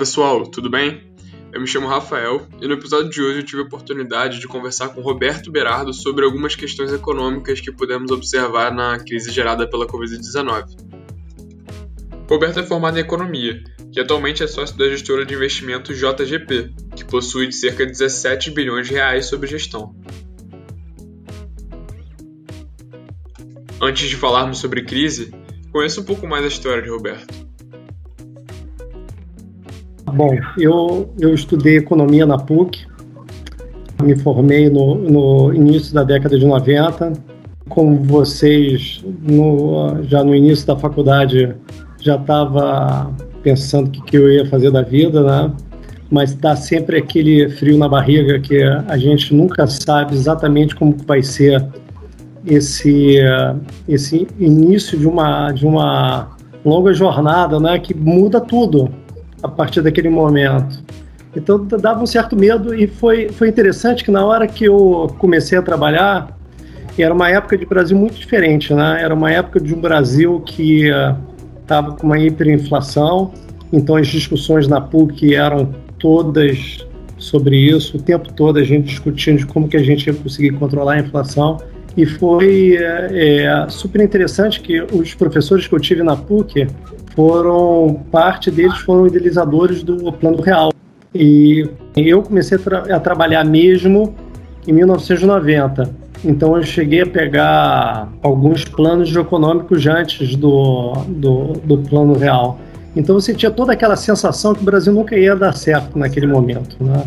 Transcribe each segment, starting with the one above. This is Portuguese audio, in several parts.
pessoal, tudo bem? Eu me chamo Rafael e no episódio de hoje eu tive a oportunidade de conversar com Roberto Berardo sobre algumas questões econômicas que pudemos observar na crise gerada pela Covid-19. Roberto é formado em economia e atualmente é sócio da gestora de investimentos JGP, que possui de cerca de 17 bilhões de reais sob gestão. Antes de falarmos sobre crise, conheça um pouco mais a história de Roberto. Bom, eu, eu estudei economia na PUC, me formei no, no início da década de 90. Como vocês, no, já no início da faculdade, já estava pensando o que, que eu ia fazer da vida, né? Mas dá sempre aquele frio na barriga que a gente nunca sabe exatamente como vai ser esse, esse início de uma, de uma longa jornada, né? Que muda tudo a partir daquele momento. Então dava um certo medo e foi, foi interessante que na hora que eu comecei a trabalhar, era uma época de Brasil muito diferente, né? Era uma época de um Brasil que estava uh, com uma hiperinflação, então as discussões na PUC eram todas sobre isso, o tempo todo a gente discutindo de como que a gente ia conseguir controlar a inflação. E foi é, é, super interessante que os professores que eu tive na PUC, foram parte deles foram idealizadores do Plano Real. E eu comecei a, tra a trabalhar mesmo em 1990. Então eu cheguei a pegar alguns planos econômicos antes do, do, do Plano Real. Então você tinha toda aquela sensação que o Brasil nunca ia dar certo naquele momento. Né?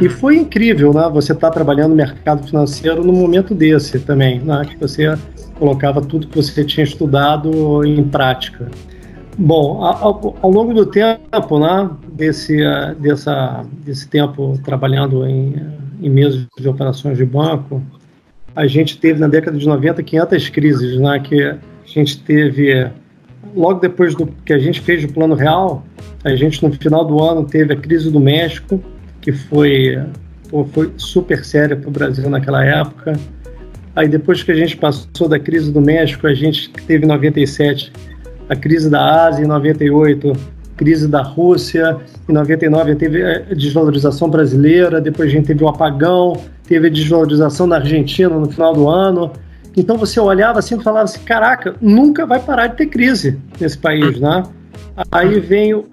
E foi incrível, né? Você estar tá trabalhando no mercado financeiro num momento desse também, né? Que você colocava tudo que você tinha estudado em prática. Bom, ao, ao, longo do tempo, né, desse, uh, dessa, desse tempo trabalhando em, em mesas de operações de banco, a gente teve na década de 90 500 crises, né, que a gente teve, logo depois do que a gente fez o Plano Real, a gente no final do ano teve a crise do México, que foi, foi super séria para o Brasil naquela época. Aí depois que a gente passou da crise do México, a gente teve em 97 a crise da Ásia em 98, crise da Rússia, em 99 teve a desvalorização brasileira, depois a gente teve o apagão, teve a desvalorização na Argentina no final do ano. Então você olhava assim e falava assim, caraca, nunca vai parar de ter crise nesse país, né? Aí vem o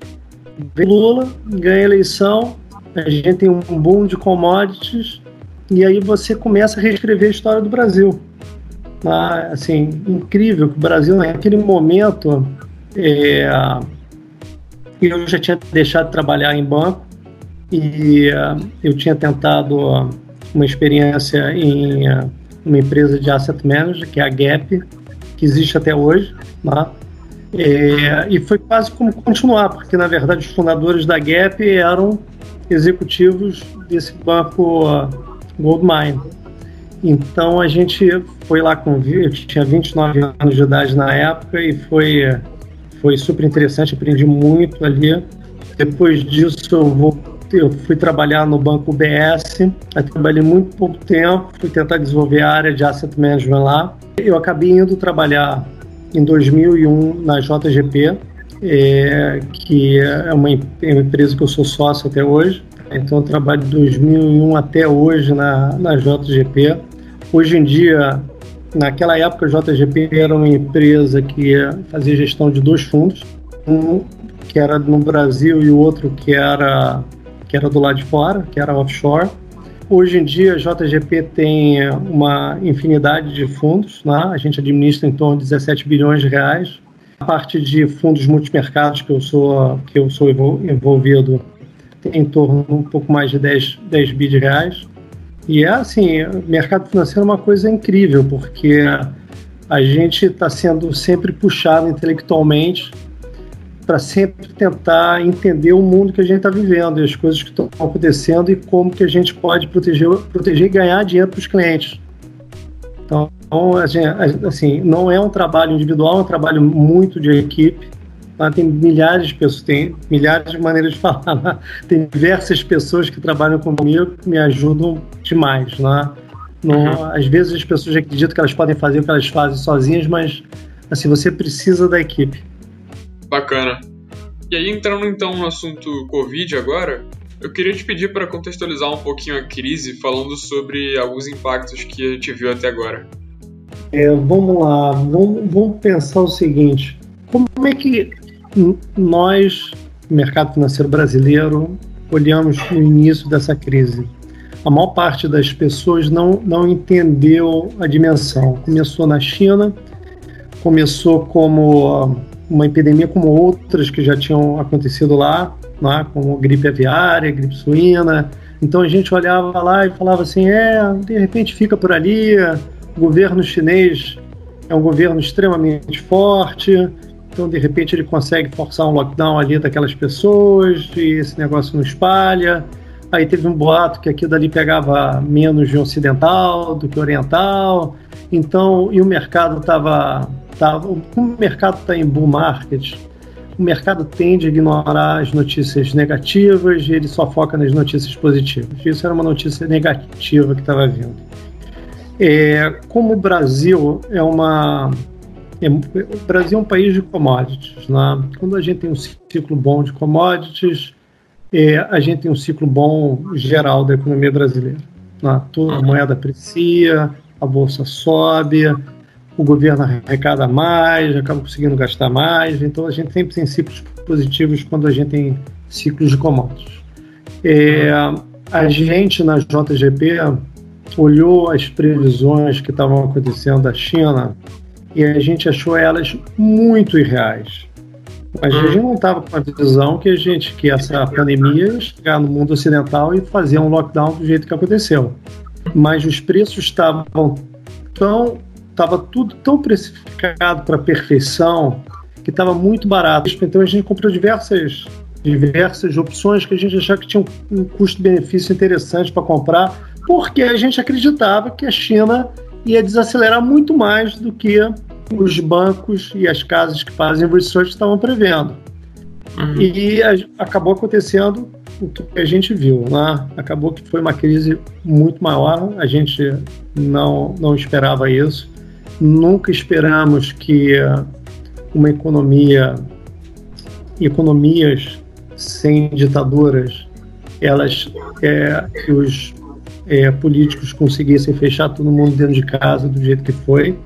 Lula, ganha a eleição, a gente tem um boom de commodities, e aí você começa a reescrever a história do Brasil assim, incrível que o Brasil, naquele momento, é, eu já tinha deixado de trabalhar em banco e uh, eu tinha tentado uma experiência em uh, uma empresa de asset manager, que é a Gap, que existe até hoje, né? É, e foi quase como continuar, porque na verdade os fundadores da Gap eram executivos desse banco Goldmine. Então a gente foi lá com. Eu tinha 29 anos de idade na época e foi, foi super interessante, aprendi muito ali. Depois disso eu, vou, eu fui trabalhar no banco aí trabalhei muito pouco tempo, fui tentar desenvolver a área de asset management lá. Eu acabei indo trabalhar em 2001 na JGP, é, que é uma, é uma empresa que eu sou sócio até hoje. Então eu trabalho de 2001 até hoje na, na JGP. Hoje em dia, naquela época, a JGP era uma empresa que fazia gestão de dois fundos, um que era no Brasil e o outro que era, que era do lado de fora, que era offshore. Hoje em dia, a JGP tem uma infinidade de fundos, né? a gente administra em torno de 17 bilhões de reais. Parte de fundos multimercados que eu sou, que eu sou envolvido tem em torno um pouco mais de 10, 10 bi de reais. E é assim, mercado financeiro é uma coisa incrível, porque a gente está sendo sempre puxado intelectualmente para sempre tentar entender o mundo que a gente está vivendo e as coisas que estão acontecendo e como que a gente pode proteger, proteger e ganhar dinheiro para os clientes. Então, assim, não é um trabalho individual, é um trabalho muito de equipe. Lá tem milhares de pessoas, tem milhares de maneiras de falar. Né? Tem diversas pessoas que trabalham comigo que me ajudam demais. Né? uhum. Às vezes as pessoas acreditam que elas podem fazer o que elas fazem sozinhas, mas assim, você precisa da equipe. Bacana. E E aí, entrando então no assunto Covid agora, eu queria te pedir para contextualizar um pouquinho a crise, falando sobre alguns impactos que a gente viu até agora. É, vamos lá, vamos, vamos pensar o seguinte: como é que nós, mercado financeiro brasileiro, olhamos no início dessa crise? A maior parte das pessoas não, não entendeu a dimensão. Começou na China, começou como uma epidemia como outras que já tinham acontecido lá, né, como gripe aviária, gripe suína. Então a gente olhava lá e falava assim: é, de repente fica por ali, o governo chinês é um governo extremamente forte, então de repente ele consegue forçar um lockdown ali daquelas pessoas e esse negócio não espalha. Aí teve um boato que aqui dali pegava menos de ocidental do que oriental. Então, e o mercado estava. Tava, o mercado está em bull market, o mercado tende a ignorar as notícias negativas e ele só foca nas notícias positivas. Isso era uma notícia negativa que estava vindo. É, como o Brasil é uma. É, o Brasil é um país de commodities. Né? Quando a gente tem um ciclo bom de commodities, é, a gente tem um ciclo bom geral da economia brasileira. Né? Toda a moeda aprecia, a bolsa sobe, o governo arrecada mais, acaba conseguindo gastar mais. Então a gente tem ciclos positivos quando a gente tem ciclos de commodities. É, a gente na JGP olhou as previsões que estavam acontecendo da China e a gente achou elas muito irreais. Mas a gente não estava com a visão que a gente que essa pandemia ia chegar no mundo ocidental e fazer um lockdown do jeito que aconteceu. Mas os preços estavam tão estava tudo tão precificado para perfeição que estava muito barato. Então a gente comprou diversas diversas opções que a gente achava que tinha um custo-benefício interessante para comprar porque a gente acreditava que a China ia desacelerar muito mais do que os bancos e as casas que fazem research estavam prevendo. Uhum. E a, acabou acontecendo o que a gente viu, né? Acabou que foi uma crise muito maior, a gente não, não esperava isso. Nunca esperamos que uma economia, economias sem ditaduras, elas, é, que os é, políticos conseguissem fechar todo mundo dentro de casa do jeito que foi.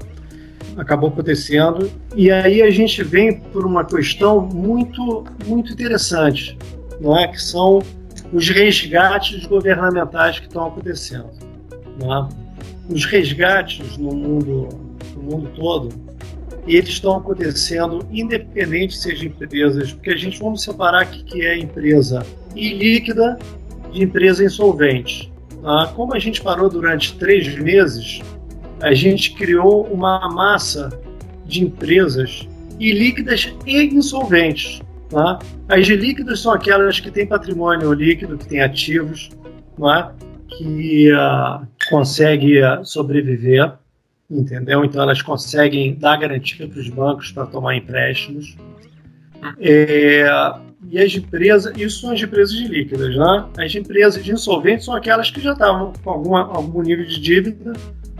Acabou acontecendo. E aí a gente vem por uma questão muito, muito interessante, não é? que são os resgates governamentais que estão acontecendo. É? Os resgates no mundo, mundo todo, eles estão acontecendo independente seja empresas, porque a gente vamos separar o que é empresa ilíquida de empresa insolvente. Ah, como a gente parou durante três meses, a gente criou uma massa de empresas ilíquidas e insolventes. Tá? As líquidas são aquelas que têm patrimônio líquido, que têm ativos, tá? que uh, conseguem uh, sobreviver, entendeu? Então elas conseguem dar garantia para os bancos para tomar empréstimos. É, e as empresas, isso são as empresas de líquidas, né? As empresas de insolventes são aquelas que já estavam com alguma, algum nível de dívida,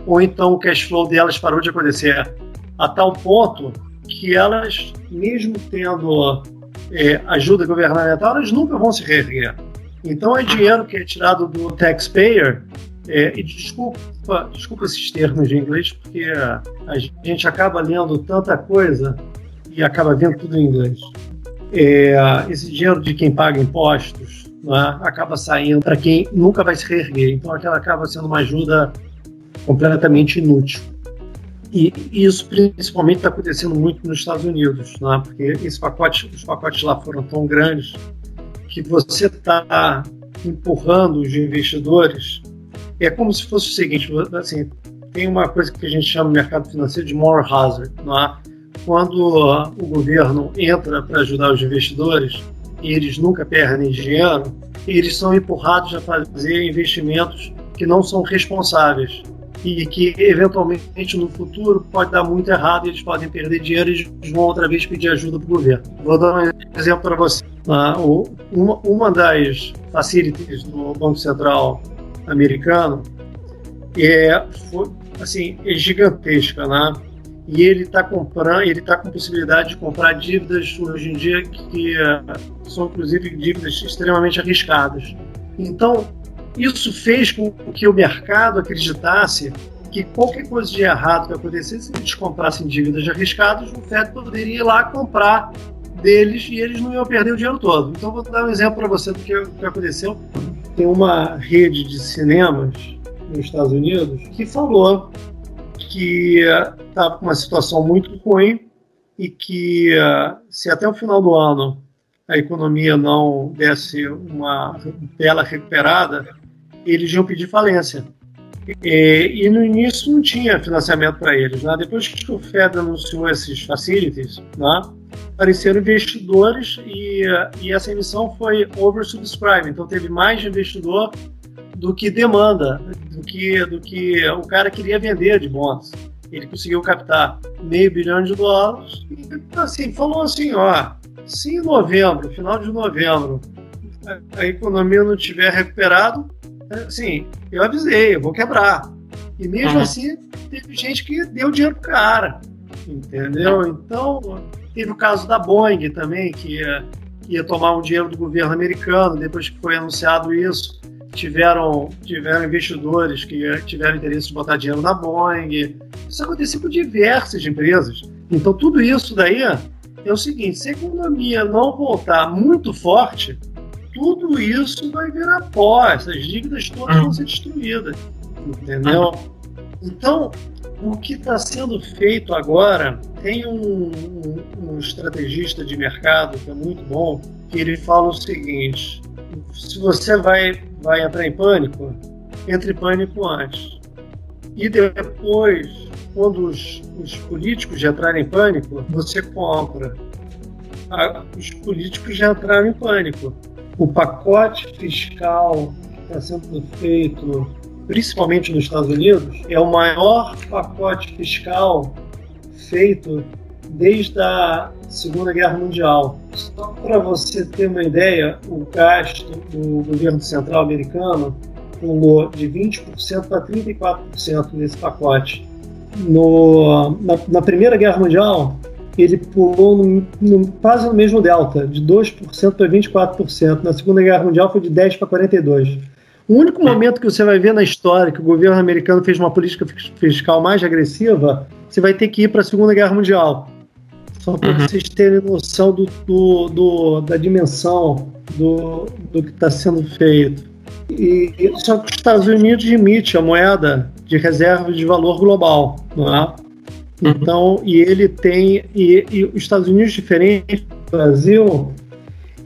ou então o cash flow delas parou de acontecer a tal ponto que elas, mesmo tendo é, ajuda governamental, elas nunca vão se reerguer. Então é dinheiro que é tirado do taxpayer, é, e desculpa, desculpa esses termos de inglês, porque a gente acaba lendo tanta coisa e acaba vendo tudo em inglês é, esse dinheiro de quem paga impostos é? acaba saindo para quem nunca vai se reerguer. Então, aquela acaba sendo uma ajuda completamente inútil. E isso principalmente está acontecendo muito nos Estados Unidos, é? porque esse pacote, os pacotes lá foram tão grandes que você está empurrando os investidores. É como se fosse o seguinte: assim, tem uma coisa que a gente chama no mercado financeiro de moral hazard. Não é? quando o governo entra para ajudar os investidores e eles nunca perdem dinheiro, eles são empurrados a fazer investimentos que não são responsáveis e que eventualmente no futuro pode dar muito errado e eles podem perder dinheiro e eles vão outra vez pedir ajuda para o governo. Vou dar um exemplo para você. Ah, uma, uma das facilities do Banco Central americano é, assim, é gigantesca, né? e ele está comprando, ele está com possibilidade de comprar dívidas hoje em dia que, que são inclusive dívidas extremamente arriscadas. Então, isso fez com que o mercado acreditasse que qualquer coisa de errado que acontecesse, se eles comprassem dívidas arriscadas, o FED poderia ir lá comprar deles e eles não iam perder o dinheiro todo. Então, vou dar um exemplo para você do que, que aconteceu. Tem uma rede de cinemas nos Estados Unidos que falou que estava com uma situação muito ruim e que se até o final do ano a economia não desse uma bela recuperada, eles iam pedir falência. E, e no início não tinha financiamento para eles. Né? Depois que o Fed anunciou esses facilities, né? Apareceram investidores e, e essa emissão foi oversubscribed. Então teve mais investidor do que demanda, do que, do que o cara queria vender de bons. Ele conseguiu captar meio bilhão de dólares e assim, falou assim, ó, se em novembro, final de novembro, a, a economia não tiver recuperado, assim, eu avisei, eu vou quebrar. E mesmo uhum. assim, teve gente que deu dinheiro pro cara, entendeu? Então, teve o caso da Boeing também, que ia, ia tomar um dinheiro do governo americano, depois que foi anunciado isso, tiveram, tiveram investidores que tiveram interesse de botar dinheiro na Boeing. Isso aconteceu com diversas empresas. Então, tudo isso daí é o seguinte: se a economia não voltar muito forte, tudo isso vai virar pó, essas dívidas todas vão ser destruídas. Entendeu? Então, o que está sendo feito agora, tem um, um, um, estrategista de mercado que é muito bom, que ele fala o seguinte: se você vai, vai entrar em pânico, entre em pânico antes. E depois, quando os, os políticos já entrarem em pânico, você compra. Os políticos já entraram em pânico. O pacote fiscal que está sendo feito, principalmente nos Estados Unidos, é o maior pacote fiscal feito desde a Segunda Guerra Mundial. Só para você ter uma ideia, o gasto do governo central americano pulou de 20% para 34% nesse pacote no, na, na, Primeira Guerra Mundial, ele pulou no, no, quase no mesmo delta, de 2% para 24%. Na Segunda Guerra Mundial foi de 10% para 42%. O único momento que você vai ver na história que o governo americano fez uma política fiscal mais agressiva, você vai ter que ir para a Segunda Guerra Mundial. Só para uhum. vocês terem noção do, do, do, da dimensão do, do que está sendo feito. E, só que os Estados Unidos emite a moeda de reserva de valor global, não é? Uhum. Então, e ele tem e, e os Estados Unidos diferente do Brasil,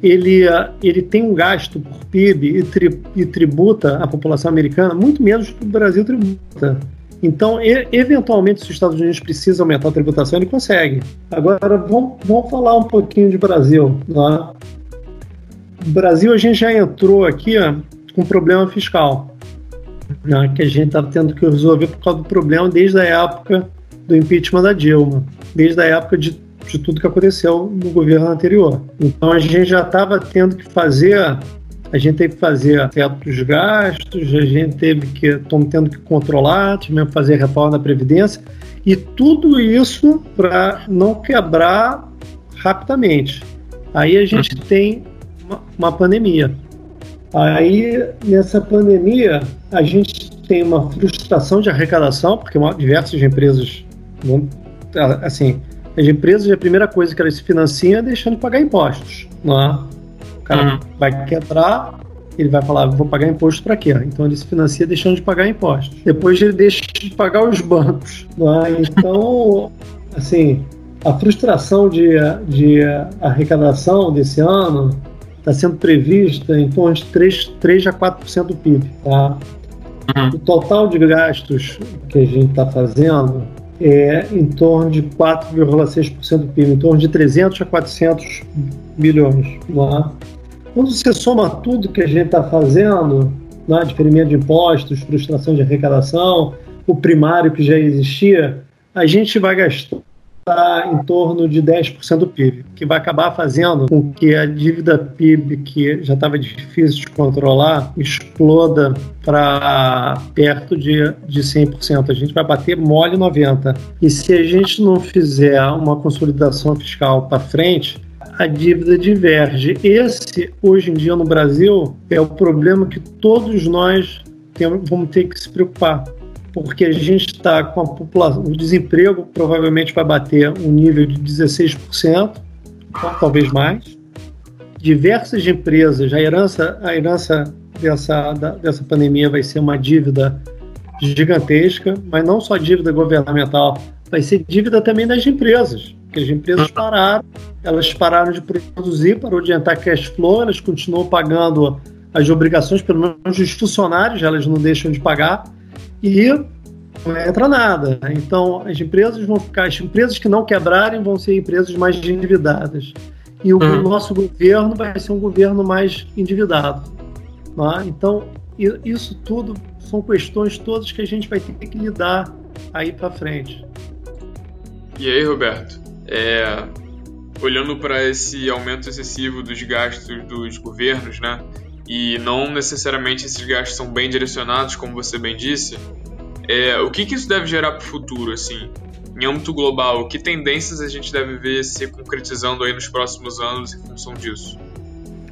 ele ele tem um gasto por PIB e, tri, e tributa a população americana muito menos que o Brasil tributa. Então, eventualmente, se os Estados Unidos precisam aumentar a tributação, ele consegue. Agora, vamos, vamos falar um pouquinho de Brasil. Né? Brasil, a gente já entrou aqui ó, com problema fiscal né, que a gente estava tendo que resolver por causa do problema desde a época do impeachment da Dilma, desde a época de, de tudo que aconteceu no governo anterior. Então a gente já estava tendo que fazer, a gente teve que fazer teto dos gastos, a gente teve que, estamos tendo que controlar, tivemos que fazer reforma da Previdência, e tudo isso para não quebrar rapidamente. Aí a gente tem uma, uma pandemia. Aí, nessa pandemia, a gente tem uma frustração de arrecadação, porque uma, diversas empresas vão. Assim, as empresas, a primeira coisa que elas se financiam é deixando de pagar impostos. Não é? O cara uhum. vai quebrar, ele vai falar, vou pagar imposto para quê? Então ele se financia deixando de pagar impostos. Depois ele deixa de pagar os bancos. Não é? Então, assim, a frustração de, de arrecadação desse ano está sendo prevista em torno de 3, 3 a 4% do PIB. Tá? Uhum. O total de gastos que a gente está fazendo é em torno de 4,6% do PIB, em torno de 300 a 400 bilhões. Quando você soma tudo que a gente está fazendo, né, diferimento de impostos, frustração de arrecadação, o primário que já existia, a gente vai gastar está em torno de 10% do PIB, que vai acabar fazendo com que a dívida PIB, que já estava difícil de controlar, exploda para perto de, de 100%. A gente vai bater mole 90%. E se a gente não fizer uma consolidação fiscal para frente, a dívida diverge. Esse, hoje em dia no Brasil, é o problema que todos nós temos, vamos ter que se preocupar porque a gente está com a população, o desemprego provavelmente vai bater um nível de 16%, talvez mais. Diversas empresas, a herança, a herança dessa, da, dessa pandemia vai ser uma dívida gigantesca, mas não só dívida governamental, vai ser dívida também das empresas, porque as empresas pararam, elas pararam de produzir, parou de cash flow, elas continuam pagando as obrigações, pelo menos os funcionários, elas não deixam de pagar, e não entra nada. Então, as empresas vão ficar, as empresas que não quebrarem vão ser empresas mais endividadas. E o uhum. nosso governo vai ser um governo mais endividado. Tá? Então, isso tudo são questões todas que a gente vai ter que lidar aí para frente. E aí, Roberto? É, olhando para esse aumento excessivo dos gastos dos governos, né? E não necessariamente esses gastos são bem direcionados, como você bem disse, é, o que, que isso deve gerar para o futuro, assim, em âmbito global? Que tendências a gente deve ver se concretizando aí nos próximos anos em função disso?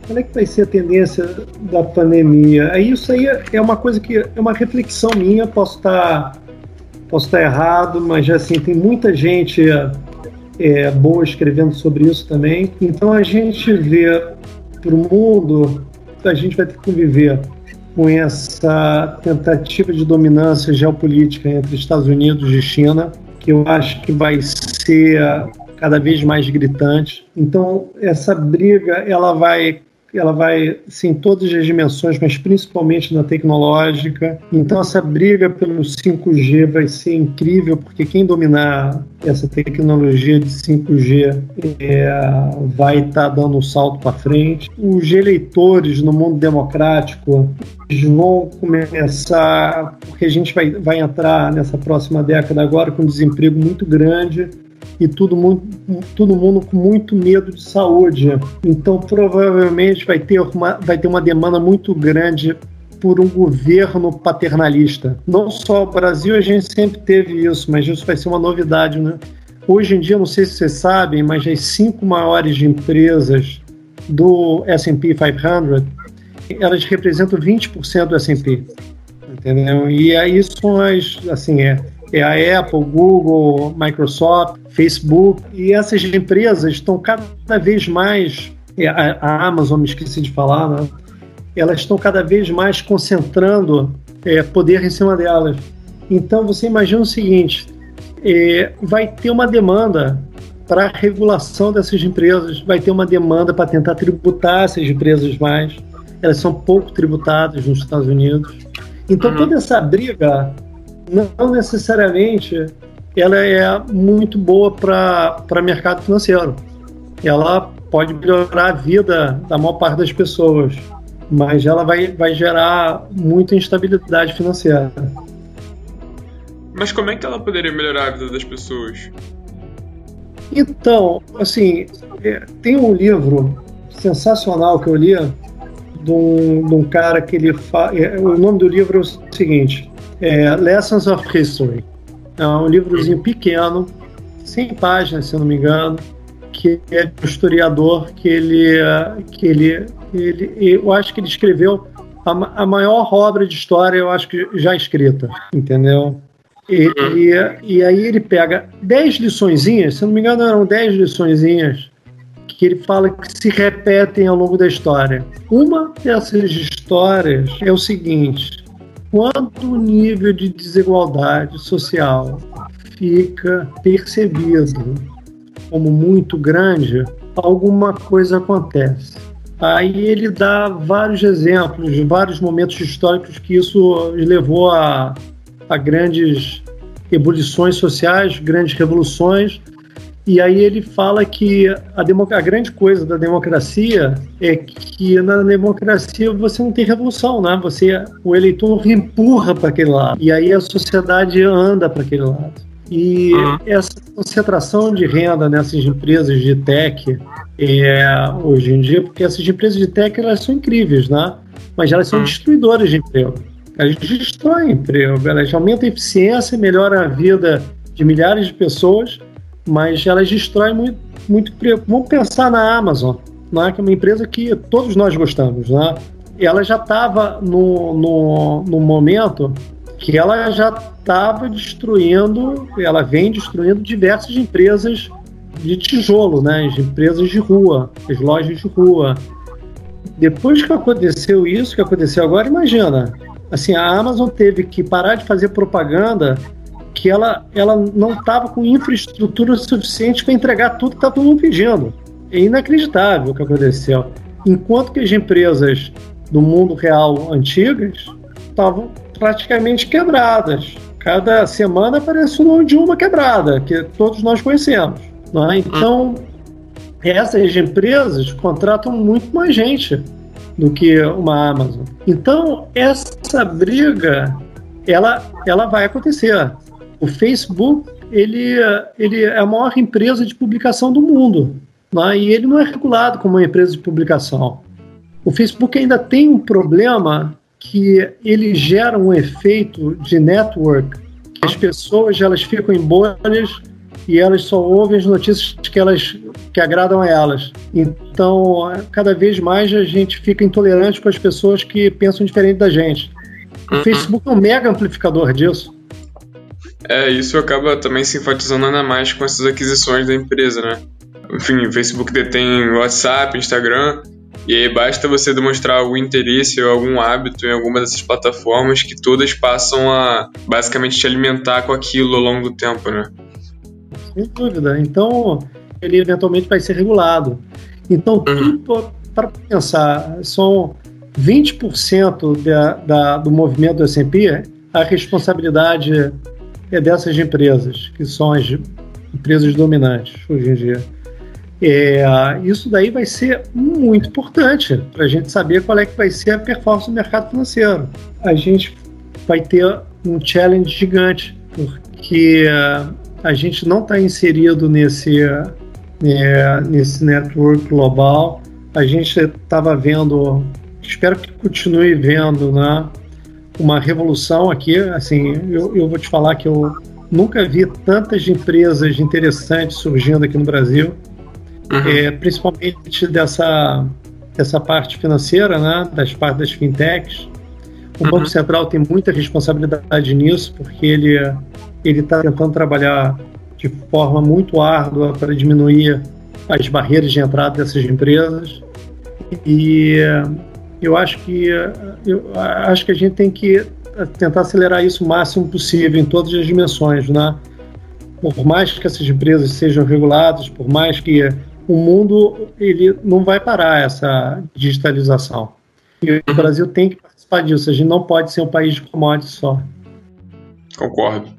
Qual é que vai ser a tendência da pandemia? Isso aí é uma coisa que é uma reflexão minha, posso estar posso estar errado, mas assim tem muita gente é, boa escrevendo sobre isso também. Então a gente vê para o mundo a gente vai ter que conviver com essa tentativa de dominância geopolítica entre Estados Unidos e China, que eu acho que vai ser cada vez mais gritante. Então, essa briga ela vai ela vai sim, em todas as dimensões, mas principalmente na tecnológica. Então essa briga pelo 5G vai ser incrível, porque quem dominar essa tecnologia de 5G é, vai estar tá dando um salto para frente. Os eleitores no mundo democrático vão começar, porque a gente vai, vai entrar nessa próxima década agora com um desemprego muito grande e tudo muito, todo mundo com muito medo de saúde. Então, provavelmente vai ter uma, vai ter uma demanda muito grande por um governo paternalista. Não só o Brasil, a gente sempre teve isso, mas isso vai ser uma novidade, né? Hoje em dia, não sei se vocês sabem, mas as cinco maiores empresas do S&P 500, elas representam 20% do S&P, entendeu? E aí são as, assim, é, é a Apple, Google, Microsoft, Facebook, e essas empresas estão cada vez mais, é, a Amazon, me esqueci de falar, né? elas estão cada vez mais concentrando é, poder em cima delas. Então você imagina o seguinte: é, vai ter uma demanda para a regulação dessas empresas, vai ter uma demanda para tentar tributar essas empresas mais. Elas são pouco tributadas nos Estados Unidos. Então uhum. toda essa briga não necessariamente ela é muito boa para mercado financeiro. Ela pode melhorar a vida da maior parte das pessoas, mas ela vai, vai gerar muita instabilidade financeira. Mas como é que ela poderia melhorar a vida das pessoas? Então, assim, é, tem um livro sensacional que eu li de um, de um cara que ele fala. É, o nome do livro é o seguinte: é Lessons of History. É um livrozinho pequeno, 100 páginas, se não me engano, que é um historiador que ele, que ele, ele eu acho que ele escreveu a, a maior obra de história, eu acho que já escrita, entendeu? E, e, e, aí ele pega 10 liçõezinhas, se não me engano eram 10 liçõezinhas, que ele fala que se repetem ao longo da história. Uma dessas histórias é o seguinte: quando o nível de desigualdade social fica percebido como muito grande, alguma coisa acontece. Aí ele dá vários exemplos, vários momentos históricos que isso levou a, a grandes ebulições sociais, grandes revoluções, e aí ele fala que a, a, grande coisa da democracia é que na democracia você não tem revolução, né? Você, o eleitor empurra para aquele lado. E aí a sociedade anda para aquele lado. E uhum. essa concentração de renda nessas empresas de tech é, hoje em dia, porque essas empresas de tech elas são incríveis, né? Mas elas são uhum. destruidoras de emprego. Elas destroem emprego, elas aumentam a eficiência, melhoram a vida de milhares de pessoas, mas elas destroem muito, muito. Vamos pensar na Amazon, né? que é uma empresa que todos nós gostamos. Né? Ela já estava no, no, no momento que ela já estava destruindo, ela vem destruindo diversas empresas de tijolo, né? As empresas de rua, as lojas de rua. Depois que aconteceu isso, que aconteceu agora, imagina, assim, a Amazon teve que parar de fazer propaganda que ela, ela não estava com infraestrutura suficiente para entregar tudo que está todo mundo pedindo. É inacreditável o que aconteceu. Enquanto que as empresas do mundo real antigas estavam praticamente quebradas. Cada semana aparece o nome de uma quebrada, que todos nós conhecemos. É? Então, essas empresas contratam muito mais gente do que uma Amazon. Então, essa briga, ela, ela vai acontecer. O Facebook, ele, ele é a maior empresa de publicação do mundo. É? E ele não é regulado como uma empresa de publicação. O Facebook ainda tem um problema que ele gera um efeito de network, que as pessoas elas ficam em bolhas e elas só ouvem as notícias que elas que agradam a elas. Então, cada vez mais a gente fica intolerante com as pessoas que pensam diferente da gente. O uhum. Facebook é um mega amplificador disso. É, isso acaba também se enfatizando ainda mais com essas aquisições da empresa, né? Enfim, o Facebook detém WhatsApp, Instagram, e aí basta você demonstrar algum interesse ou algum hábito em alguma dessas plataformas que todas passam a basicamente te alimentar com aquilo ao longo do tempo, né? Sem dúvida. Então, ele eventualmente vai ser regulado. Então, uhum. tudo para pensar, são 20% da, da, do movimento do S&P, a responsabilidade é dessas empresas, que são as empresas dominantes hoje em dia. É, isso daí vai ser muito importante para a gente saber qual é que vai ser a performance do mercado financeiro. A gente vai ter um challenge gigante, porque a gente não está inserido nesse, é, nesse network global. A gente estava vendo, espero que continue vendo, né, uma revolução aqui. Assim, eu, eu vou te falar que eu nunca vi tantas empresas interessantes surgindo aqui no Brasil uhum. é, principalmente dessa, dessa parte financeira, né, das partes das fintechs. O uhum. Banco Central tem muita responsabilidade nisso, porque ele ele está tentando trabalhar de forma muito árdua para diminuir as barreiras de entrada dessas empresas. E eu acho que eu acho que a gente tem que tentar acelerar isso o máximo possível em todas as dimensões, né? Por mais que essas empresas sejam reguladas, por mais que o mundo ele não vai parar essa digitalização. E o. Brasil tem que participar disso. A gente não pode ser um país de commodities só. Concordo.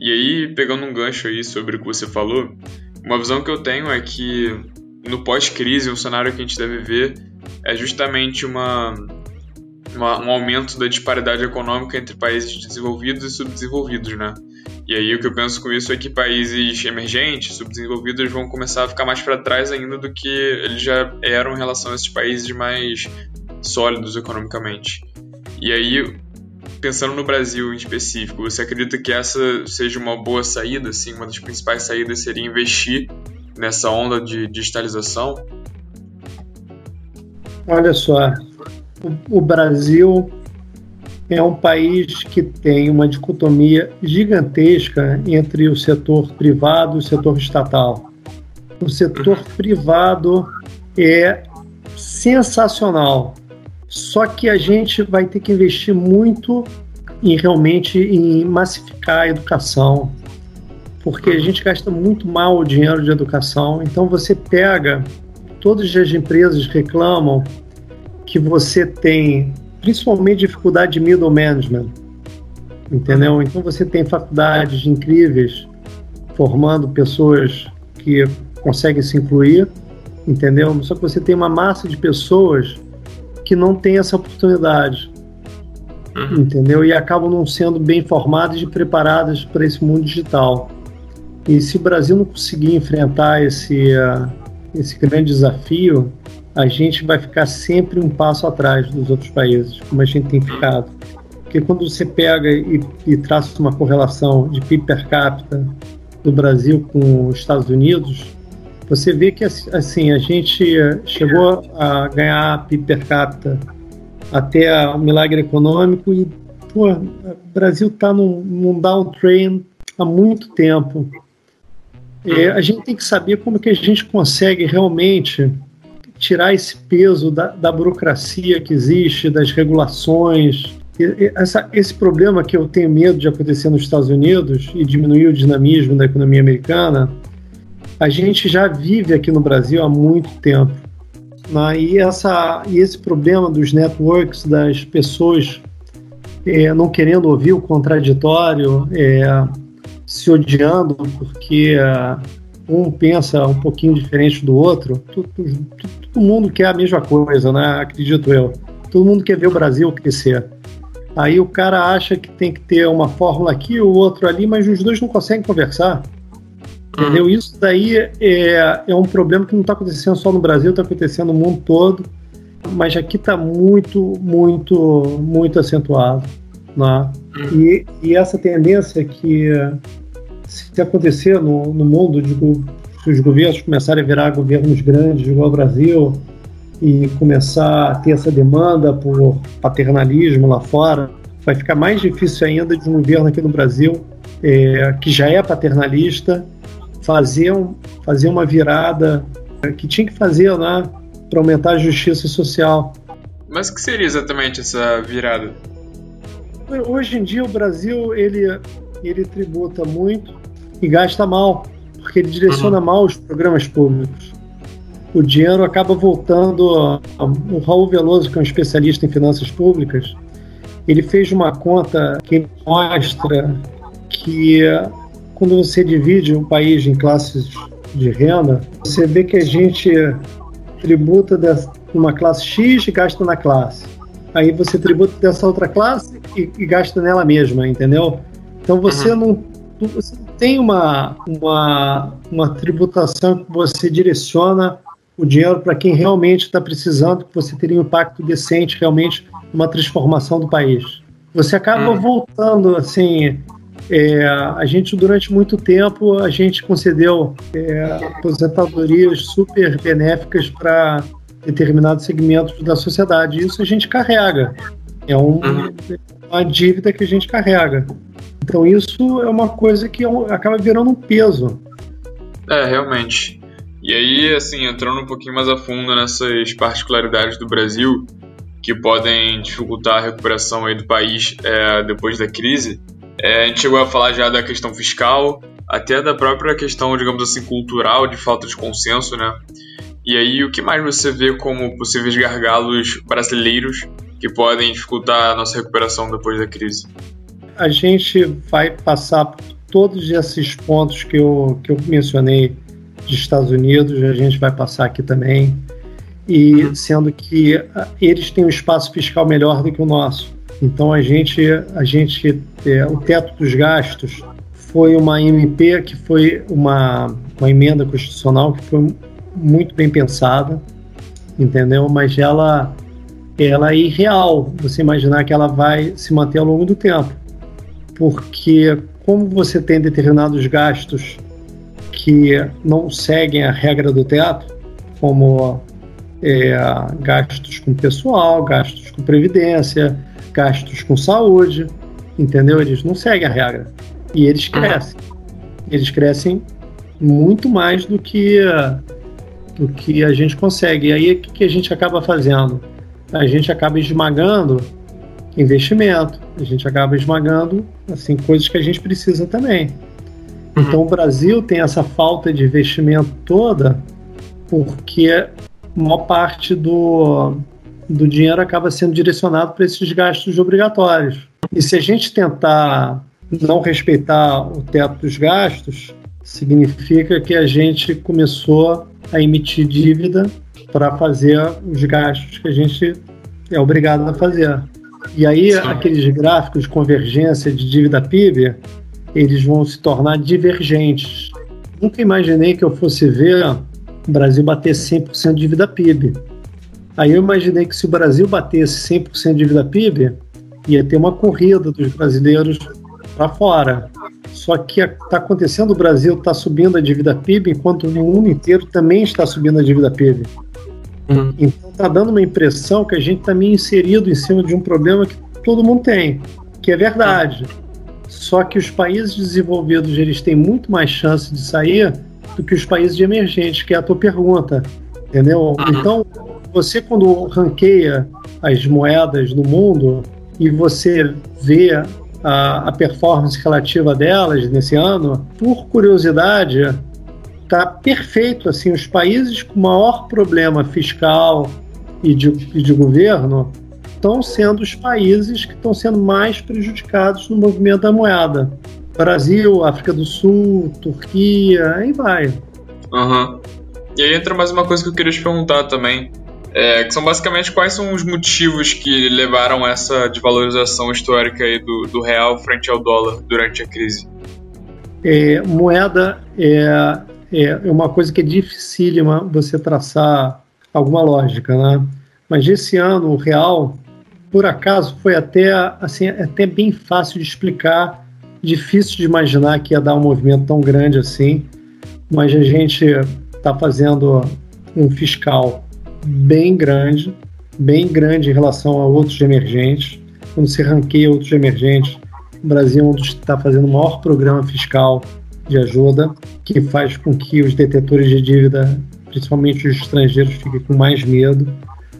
E aí, pegando um gancho aí sobre o que você falou, uma visão que eu tenho é que no pós-crise, um cenário que a gente deve ver é justamente uma, uma, um aumento da disparidade econômica entre países desenvolvidos e subdesenvolvidos, né? E aí o que eu penso com isso é que países emergentes, subdesenvolvidos, vão começar a ficar mais para trás ainda do que eles já eram em relação a esses países mais sólidos economicamente. E aí, pensando no Brasil em específico, você acredita que essa seja uma boa saída? Assim, uma das principais saídas seria investir nessa onda de digitalização? Olha só, o, Brasil é um país que tem uma dicotomia gigantesca entre o setor privado e o setor estatal. O setor privado é sensacional, só que a gente vai ter que investir muito em realmente em massificar a educação, porque a gente gasta muito mal o dinheiro de educação. Então você pega, todas as empresas reclamam que você tem principalmente dificuldade de middle management, entendeu? Então você tem faculdades incríveis formando pessoas que conseguem se incluir, entendeu? Só que você tem uma massa de pessoas que não tem essa oportunidade, uhum. entendeu? E acabam não sendo bem formadas e preparadas para esse mundo digital. E se o Brasil não conseguir enfrentar esse, uh, esse grande desafio, a gente vai ficar sempre um passo atrás dos outros países, como a gente tem ficado. Porque quando você pega e, e traça uma correlação de PIB per capita do Brasil com os Estados Unidos, você vê que assim a gente chegou a ganhar PIB per capita até o milagre econômico e pô, o Brasil está num, num downtrend há muito tempo. É, a gente tem que saber como que a gente consegue realmente tirar esse peso da, da burocracia que existe, das regulações. Essa, esse problema que eu tenho medo de acontecer nos Estados Unidos e diminuir o dinamismo da economia americana, a gente já vive aqui no Brasil há muito tempo. Né? E, essa, e esse problema dos networks, das pessoas é, não querendo ouvir o contraditório, é, se odiando porque é, um pensa um pouquinho diferente do outro, todo, todo, mundo quer a mesma coisa, né? Acredito eu. Todo mundo quer ver o Brasil crescer. Aí o cara acha que tem que ter uma fórmula aqui, o outro ali, mas os dois não conseguem conversar. Entendeu? Uhum. Isso daí é, é um problema que não está acontecendo só no Brasil, está acontecendo no mundo todo, mas aqui está muito, muito, muito acentuado. Né? Uhum. E, e essa tendência que se acontecer no, no mundo, se os governos começarem a virar governos grandes, igual o Brasil, e começar a ter essa demanda por paternalismo lá fora, vai ficar mais difícil ainda de um governo aqui no Brasil, é, que já é paternalista, fazer, um, fazer uma virada que tinha que fazer né, para aumentar a justiça social. Mas o que seria exatamente essa virada? Hoje em dia o Brasil ele, ele tributa muito e gasta mal, porque ele direciona uhum. mal os programas públicos. O dinheiro acaba voltando. O Raul Veloso, que é um especialista em finanças públicas, ele fez uma conta que mostra que quando você divide um país em classes de renda, você vê que a gente tributa uma classe X e gasta na classe. Aí você tributa dessa outra classe e, e gasta nela mesma, entendeu? Então você uhum. não você tem uma, uma, uma tributação que você direciona o dinheiro para quem realmente está precisando, que você teria um impacto decente realmente numa transformação do país. Você acaba hum. voltando, assim, é, a gente durante muito tempo a gente concedeu é, aposentadorias super benéficas para determinados segmentos da sociedade. Isso a gente carrega. É um, uhum. uma dívida que a gente carrega. Então isso é uma coisa que é acaba virando um peso. É, realmente. E aí, assim, entrando um pouquinho mais a fundo nessas particularidades do Brasil que podem dificultar a recuperação aí do país é, depois da crise, é, a gente chegou a falar já da questão fiscal, até da própria questão, digamos assim, cultural, de falta de consenso, né? E aí, o que mais você vê como possíveis gargalos brasileiros que podem dificultar a nossa recuperação depois da crise? a gente vai passar por todos esses pontos que eu, que eu mencionei de Estados Unidos, a gente vai passar aqui também, e sendo que ah, eles têm um espaço fiscal melhor do que o nosso. Então a gente, a gente é, o teto dos gastos foi uma MP que foi uma, uma emenda constitucional que foi muito bem pensada, entendeu? Mas ela, ela é irreal. Você imaginar que ela vai se manter ao longo do tempo porque como você tem determinados gastos que não seguem a regra do teto, como é, gastos com pessoal, gastos com previdência, gastos com saúde, entendeu? Eles não seguem a regra e eles crescem. Eles crescem muito mais do que do que a gente consegue. E aí o que a gente acaba fazendo? A gente acaba esmagando investimento, a gente acaba esmagando assim coisas que a gente precisa também. Uhum. Então o Brasil tem essa falta de investimento toda porque a maior parte do, do dinheiro acaba sendo direcionado para esses gastos obrigatórios. E se a gente tentar não respeitar o teto dos gastos, significa que a gente começou a emitir dívida para fazer os gastos que a gente é obrigado a fazer. E aí, Sim. aqueles gráficos de convergência de dívida PIB, eles vão se tornar divergentes. nunca imaginei que eu fosse ver o Brasil bater 100% de dívida PIB. Aí eu imaginei que se o Brasil batesse 100% de dívida PIB, ia ter uma corrida dos brasileiros para fora. Só que está acontecendo, o Brasil está subindo a dívida PIB, enquanto o mundo inteiro também está subindo a dívida PIB. Uhum. Então está dando uma impressão que a gente está meio inserido em cima de um problema que todo mundo tem, que é verdade. Só que os países desenvolvidos eles têm muito mais chance de sair do que os países emergentes, que é a tua pergunta, entendeu? Uhum. Então, você quando ranqueia as moedas no mundo e você vê a, a performance relativa delas nesse ano, por curiosidade, tá perfeito assim os países com maior problema fiscal e de, e de governo estão sendo os países que estão sendo mais prejudicados no movimento da moeda. Brasil, África do Sul, Turquia, aí vai. Uhum. E aí entra mais uma coisa que eu queria te perguntar também. É, que são basicamente quais são os motivos que levaram essa desvalorização histórica aí do, do real frente ao dólar durante a crise? É, moeda é, é uma coisa que é dificílima você traçar alguma lógica, né? Mas esse ano o real, por acaso, foi até assim até bem fácil de explicar, difícil de imaginar que ia dar um movimento tão grande assim. Mas a gente está fazendo um fiscal bem grande, bem grande em relação a outros emergentes. Quando se ranqueia outros emergentes, o Brasil é um dos que está fazendo o maior programa fiscal de ajuda, que faz com que os detetores de dívida, principalmente os estrangeiros, fiquem com mais medo.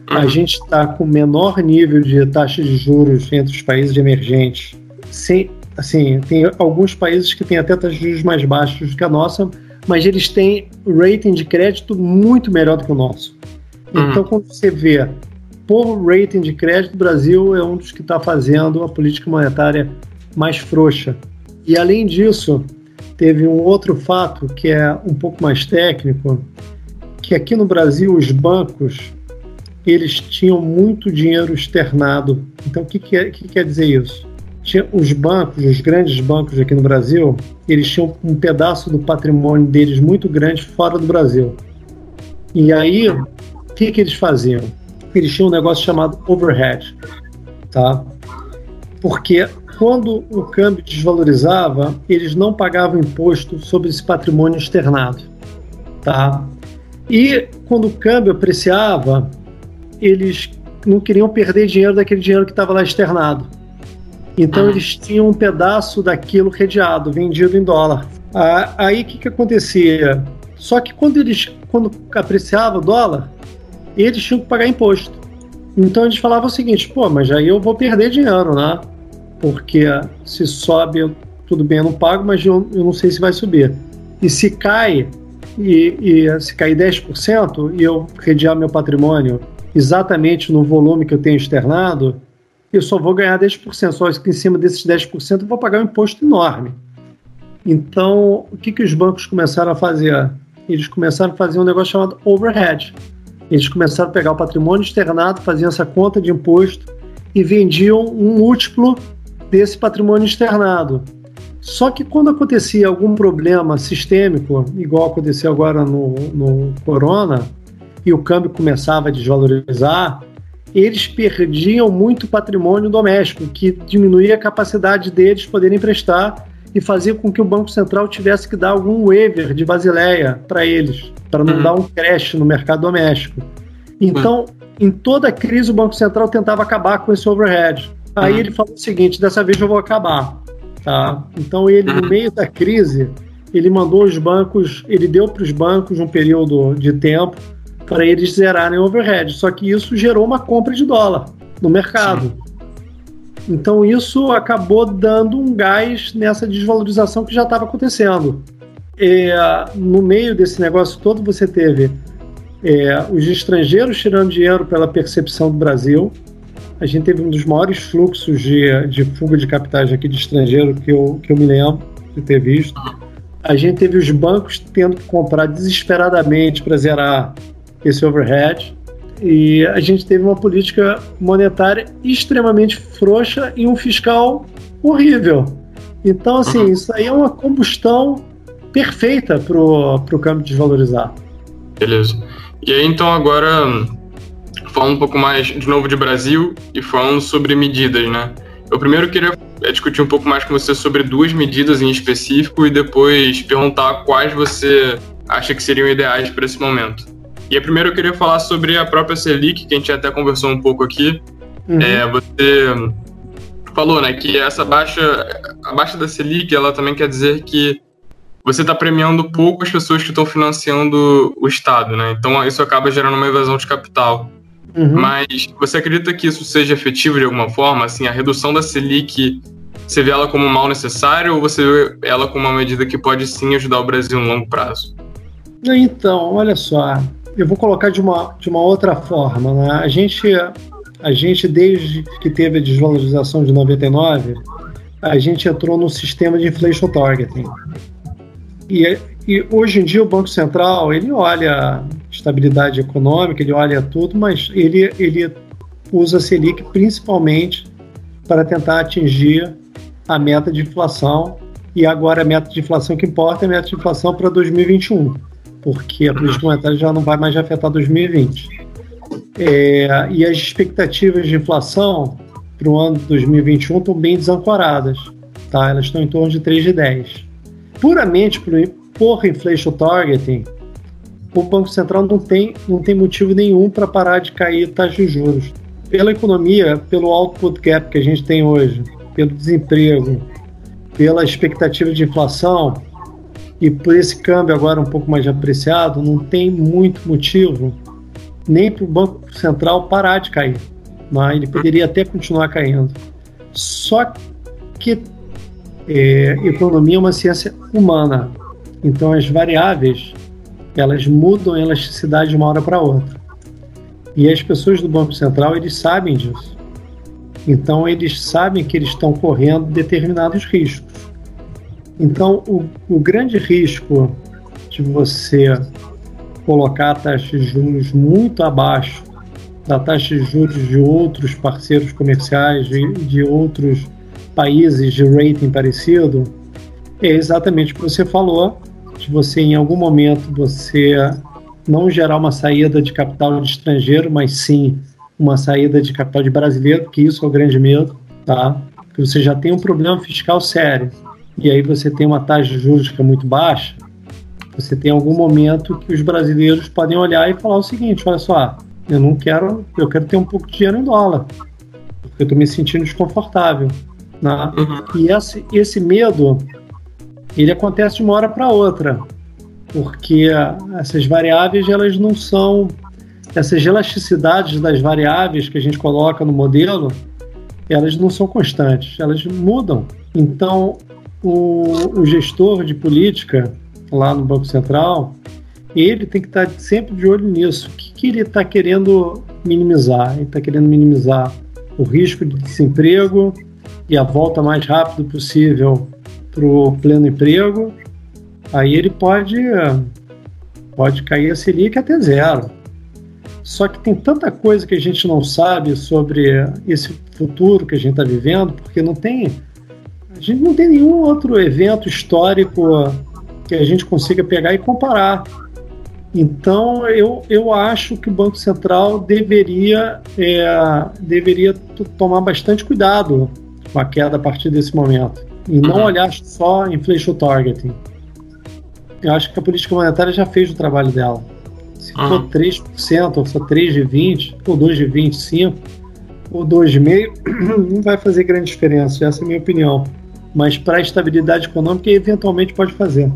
A uhum. gente está com o menor nível de taxa de juros entre os países emergentes. Sem, assim, tem alguns países que têm até taxas de juros mais baixas do que a nossa, mas eles têm rating de crédito muito melhor do que o nosso. Uhum. Então, quando você vê por rating de crédito, o Brasil é um dos que está fazendo a política monetária mais frouxa. E, além disso, teve um outro fato que é um pouco mais técnico, que aqui no Brasil os bancos eles tinham muito dinheiro externado. Então, o que, que, é, que quer dizer isso? Tinha os bancos, os grandes bancos aqui no Brasil, eles tinham um pedaço do patrimônio deles muito grande fora do Brasil. E aí, que, que eles faziam? Eles tinham um negócio chamado overhead, tá? Porque quando o câmbio desvalorizava, eles não pagavam imposto sobre esse patrimônio externado, tá? E quando o câmbio apreciava, eles não queriam perder dinheiro daquele dinheiro que estava lá externado. Então uhum. eles tinham um pedaço daquilo redeado, vendido em dólar. Aí o que, que acontecia? Só que quando eles quando apreciava o dólar, eles tinham que pagar imposto. Então eles falavam o seguinte, pô, mas aí eu vou perder dinheiro, né? Porque se sobe, tudo bem, eu não pago, mas eu, eu não sei se vai subir. E se cai, e, e se cair 10% e eu redear meu patrimônio exatamente no volume que eu tenho externado, eu só vou ganhar 10%. Só que em cima desses 10% eu vou pagar um imposto enorme. Então, o que, que os bancos começaram a fazer? Eles começaram a fazer um negócio chamado overhead. Eles começaram a pegar o patrimônio externado, faziam essa conta de imposto e vendiam um múltiplo desse patrimônio externado. Só que quando acontecia algum problema sistêmico, igual aconteceu agora no, no Corona, e o câmbio começava a desvalorizar, eles perdiam muito patrimônio doméstico, que diminuía a capacidade deles poderem emprestar e fazia com que o Banco Central tivesse que dar algum waiver de Basileia para eles, para não uhum. dar um crash no mercado doméstico. Então, uhum. em toda crise, o Banco Central tentava acabar com esse overhead. Aí uhum. ele falou o seguinte: dessa vez eu vou acabar. Tá? Então, ele, no uhum. meio da crise, ele mandou os bancos, ele deu para os bancos um período de tempo para eles zerarem o overhead. Só que isso gerou uma compra de dólar no mercado. Sim. Então isso acabou dando um gás nessa desvalorização que já estava acontecendo. É, no meio desse negócio todo, você teve é, os estrangeiros tirando dinheiro pela percepção do Brasil. A gente teve um dos maiores fluxos de, de fuga de capitais aqui de estrangeiro que eu, que eu me lembro de ter visto. A gente teve os bancos tendo que comprar desesperadamente para zerar esse overhead. E a gente teve uma política monetária extremamente frouxa e um fiscal horrível. Então, assim, uhum. isso aí é uma combustão perfeita para o câmbio desvalorizar. Beleza. E aí, então, agora, falando um pouco mais, de novo, de Brasil e falando sobre medidas, né? Eu primeiro queria é, discutir um pouco mais com você sobre duas medidas em específico e depois perguntar quais você acha que seriam ideais para esse momento. E a primeiro eu queria falar sobre a própria Selic, que a gente até conversou um pouco aqui. Uhum. É, você falou, né, que essa baixa, a baixa da Selic, ela também quer dizer que você está premiando pouco as pessoas que estão financiando o Estado, né? Então isso acaba gerando uma evasão de capital. Uhum. Mas você acredita que isso seja efetivo de alguma forma? Assim, a redução da Selic, você vê ela como um mal necessário ou você vê ela como uma medida que pode sim ajudar o Brasil no longo prazo? Então, olha só, eu vou colocar de uma, de uma outra forma. Né? A, gente, a gente, desde que teve a desvalorização de 99, a gente entrou no sistema de inflation targeting. E, e hoje em dia o Banco Central ele olha estabilidade econômica, ele olha tudo, mas ele, ele usa a Selic principalmente para tentar atingir a meta de inflação. E agora a meta de inflação que importa é a meta de inflação para 2021, porque a política monetária já não vai mais afetar 2020. É, e as expectativas de inflação para o ano de 2021 estão bem desancoradas. Tá? Elas estão em torno de 3,10. Puramente por, por inflation targeting, o Banco Central não tem, não tem motivo nenhum para parar de cair taxas de juros. Pela economia, pelo output gap que a gente tem hoje, pelo desemprego, pela expectativa de inflação e por esse câmbio agora um pouco mais apreciado, não tem muito motivo nem para o Banco Central parar de cair. Mas ele poderia até continuar caindo. Só que é, economia é uma ciência humana. Então as variáveis elas mudam a elasticidade de uma hora para outra. E as pessoas do Banco Central, eles sabem disso. Então, eles sabem que eles estão correndo determinados riscos. Então, o, o grande risco de você colocar a taxa de juros muito abaixo da taxa de juros de outros parceiros comerciais, de, de outros países de rating parecido, é exatamente o que você falou, de você em algum momento você não gerar uma saída de capital de estrangeiro, mas sim uma saída de capital de brasileiro, que isso é o grande medo, tá? Que você já tem um problema fiscal sério e aí você tem uma taxa de juros que é muito baixa, você tem algum momento que os brasileiros podem olhar e falar o seguinte, olha só, eu não quero, eu quero ter um pouco de dinheiro em dólar, porque eu estou me sentindo desconfortável, né? Uhum. E esse, esse medo ele acontece de uma hora para outra, porque essas variáveis elas não são essas elasticidades das variáveis que a gente coloca no modelo, elas não são constantes, elas mudam. Então, o, o gestor de política lá no Banco Central, ele tem que estar sempre de olho nisso. O que, que ele está querendo minimizar? Ele está querendo minimizar o risco de desemprego e a volta mais rápido possível para o pleno emprego, aí ele pode, pode cair a Selic até zero. Só que tem tanta coisa que a gente não sabe sobre esse futuro que a gente está vivendo, porque não tem. A gente não tem nenhum outro evento histórico que a gente consiga pegar e comparar. Então, eu, eu acho que o Banco Central deveria, é, deveria tomar bastante cuidado com a queda a partir desse momento e não uhum. olhar só inflation targeting. Eu acho que a política monetária já fez o trabalho dela. Se uhum. for 3%, ou for 3 de 20, ou 2 de 25, ou 2,5, não vai fazer grande diferença. Essa é a minha opinião. Mas para a estabilidade econômica, eventualmente pode fazer.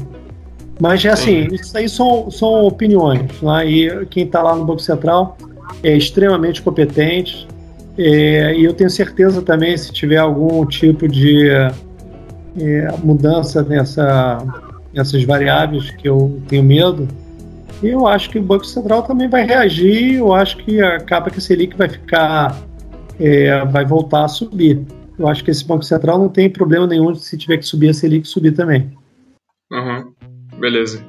Mas é assim, Sim. isso aí são, são opiniões. Né? E quem está lá no Banco Central é extremamente competente. É, e eu tenho certeza também, se tiver algum tipo de é, mudança nessa, nessas variáveis que eu tenho medo. Eu acho que o Banco Central também vai reagir. Eu acho que acaba que a Selic vai ficar, é, vai voltar a subir. Eu acho que esse Banco Central não tem problema nenhum se tiver que subir a Selic, subir também. Uhum. Beleza.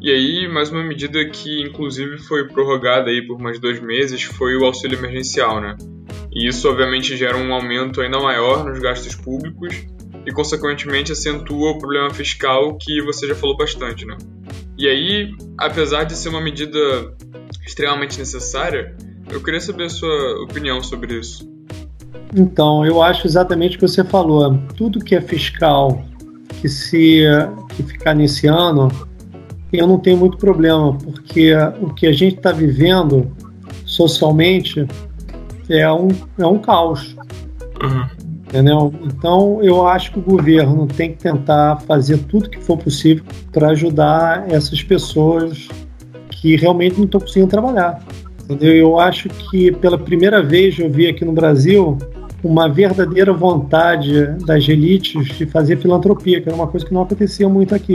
E aí, mais uma medida que inclusive foi prorrogada aí por mais dois meses foi o auxílio emergencial, né? E isso obviamente gera um aumento ainda maior nos gastos públicos e, consequentemente, acentua o problema fiscal que você já falou bastante, né? E aí, apesar de ser uma medida extremamente necessária, eu queria saber a sua opinião sobre isso. Então, eu acho exatamente o que você falou. Tudo que é fiscal, que se que ficar nesse ano, eu não tenho muito problema, porque o que a gente está vivendo socialmente é um, é um caos. Uhum. Entendeu? Então, eu acho que o governo tem que tentar fazer tudo que for possível para ajudar essas pessoas que realmente não estão conseguindo trabalhar. Entendeu? Eu acho que pela primeira vez eu vi aqui no Brasil uma verdadeira vontade das elites de fazer filantropia, que era uma coisa que não acontecia muito aqui.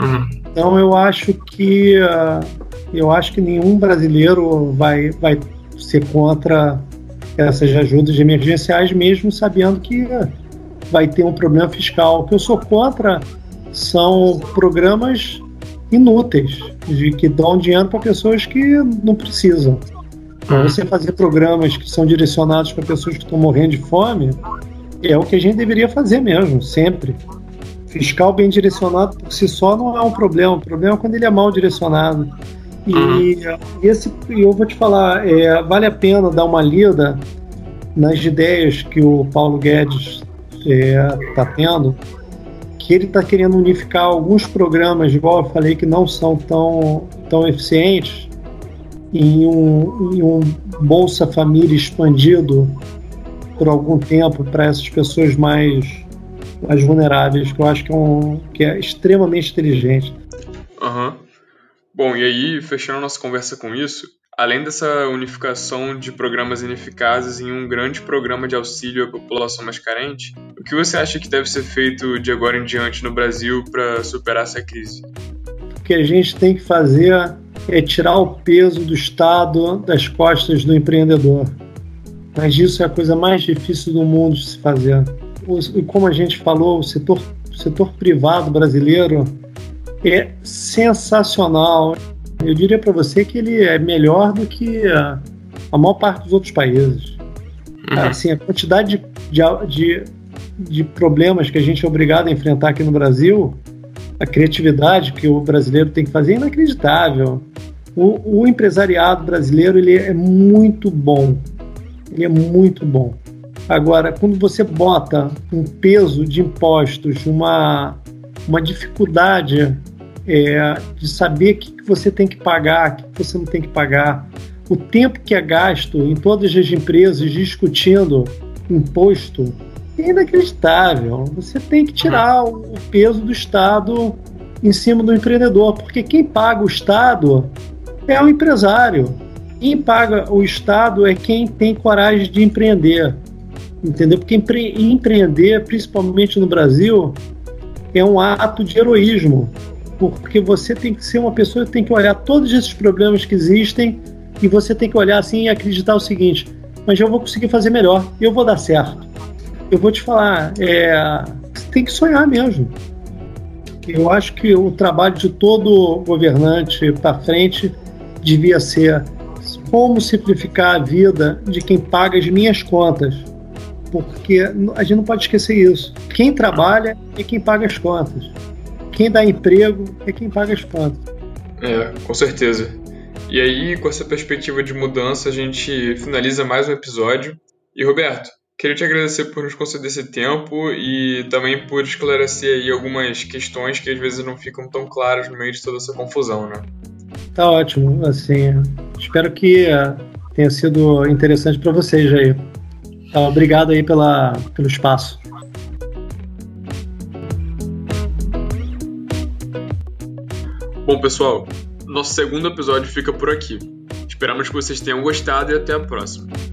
Uhum. Então eu acho que uh, eu acho que nenhum brasileiro vai, vai ser contra essas ajudas emergenciais, mesmo sabendo que vai ter um problema fiscal. O que eu sou contra são programas inúteis, de que dão dinheiro para pessoas que não precisam. Uhum. você fazer programas que são direcionados para pessoas que estão morrendo de fome, é o que a gente deveria fazer mesmo, sempre. Fiscal bem direcionado por si só não é um problema. O problema é quando ele é mal direcionado. E uhum. esse, eu vou te falar, é, vale a pena dar uma lida nas ideias que o Paulo Guedes está é, tá tendo, que ele está querendo unificar alguns programas, igual eu falei, que não são tão, tão eficientes, em um, em um Bolsa Família expandido por algum tempo para essas pessoas mais, mais vulneráveis, que eu acho que é, um, que é extremamente inteligente. Uhum. Bom, e aí, fechando nossa conversa com isso, além dessa unificação de programas ineficazes em um grande programa de auxílio à população mais carente, o que você acha que deve ser feito de agora em diante no Brasil para superar essa crise? O que a gente tem que fazer é tirar o peso do Estado das costas do empreendedor. Mas isso é a coisa mais difícil do mundo de se fazer. E como a gente falou, o setor, o setor privado brasileiro é sensacional. Eu diria para você que ele é melhor do que a, a maior parte dos outros países. Uhum. Assim, a quantidade de, de, de problemas que a gente é obrigado a enfrentar aqui no Brasil, a criatividade que o brasileiro tem que fazer é inacreditável. O, o empresariado brasileiro ele é muito bom. Ele é muito bom. Agora, quando você bota um peso de impostos, uma, uma dificuldade é, de saber o que, que você tem que pagar, o que, que você não tem que pagar, o tempo que é gasto em todas as empresas discutindo imposto é inacreditável. Você tem que tirar o peso do Estado em cima do empreendedor, porque quem paga o Estado é o empresário. Quem paga o Estado é quem tem coragem de empreender. Entendeu? Porque empre empreender, principalmente no Brasil, é um ato de heroísmo porque você tem que ser uma pessoa que tem que olhar todos esses problemas que existem e você tem que olhar assim e acreditar o seguinte: mas eu vou conseguir fazer melhor, eu vou dar certo. Eu vou te falar, é, você tem que sonhar mesmo. Eu acho que o trabalho de todo governante para frente devia ser como simplificar a vida de quem paga as minhas contas. Porque a gente não pode esquecer isso. Quem trabalha é quem paga as contas quem dá emprego é quem paga as contas. É, com certeza. E aí, com essa perspectiva de mudança, a gente finaliza mais um episódio. E Roberto, queria te agradecer por nos conceder esse tempo e também por esclarecer aí algumas questões que às vezes não ficam tão claras no meio de toda essa confusão, né? Tá ótimo, assim, espero que uh, tenha sido interessante para vocês aí. Tá, obrigado aí pela, pelo espaço. Bom, pessoal, nosso segundo episódio fica por aqui. Esperamos que vocês tenham gostado e até a próxima.